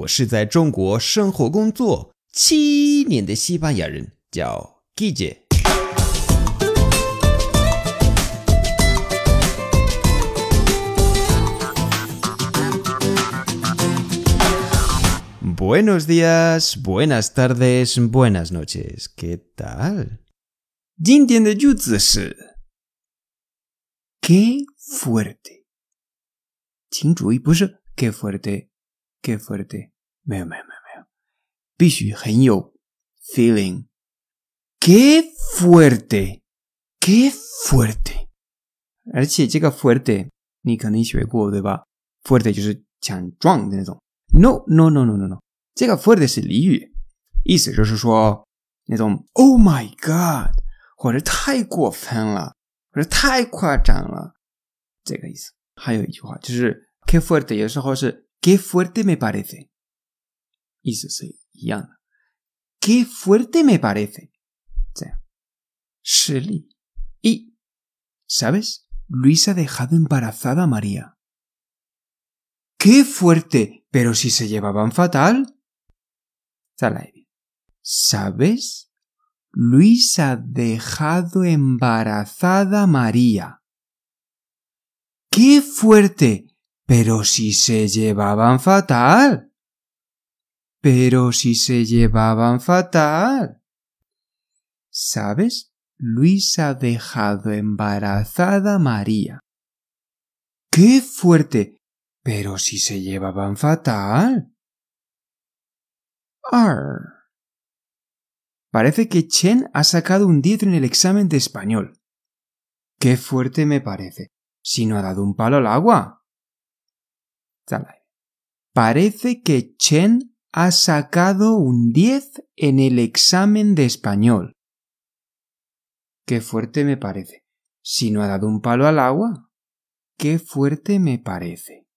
我是在中国生活工作七年的西班牙人，叫 Guille。Buenos días, buenas tardes, buenas noches. ¿Qué tal? 今天的句子是 “qué fuerte”，请注意，不是 “qué fuerte”，“qué fuerte”， 没有，没有，没有，没有，必须很有 feeling。“qué fuerte”，“qué fuerte”，而且这个 “fuerte” 你肯定学过对吧？“fuerte” 就是强壮的那种。No，no，no，no，no，no，这个 “fuerte” 是俚语，意思就是说那种 “Oh my God”。或者太过分了，或者太夸张了，这个意思。还有一句话就是 “que fuerte”，有时候是 “que fuerte me parece”，y se seguían. ¡Qué fuerte me parece! O sea, Y, ¿sabes? Luis ha dejado embarazada a María. ¡Qué fuerte! Pero si se llevaban fatal. Zalaevi. ¿Sabes? Luis ha dejado embarazada a María. ¡Qué fuerte! Pero si se llevaban fatal. Pero si se llevaban fatal. ¿Sabes? Luis ha dejado embarazada a María. ¡Qué fuerte! Pero si se llevaban fatal. Arr. Parece que Chen ha sacado un 10 en el examen de español. Qué fuerte me parece. Si no ha dado un palo al agua. Parece que Chen ha sacado un 10 en el examen de español. Qué fuerte me parece. Si no ha dado un palo al agua. Qué fuerte me parece.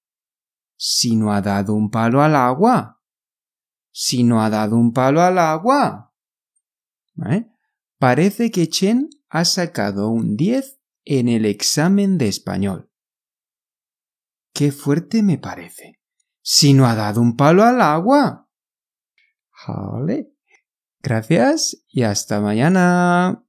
Si no ha dado un palo al agua. Si no ha dado un palo al agua. Parece que Chen ha sacado un 10 en el examen de español. Qué fuerte me parece. Si no ha dado un palo al agua. Vale. Gracias y hasta mañana.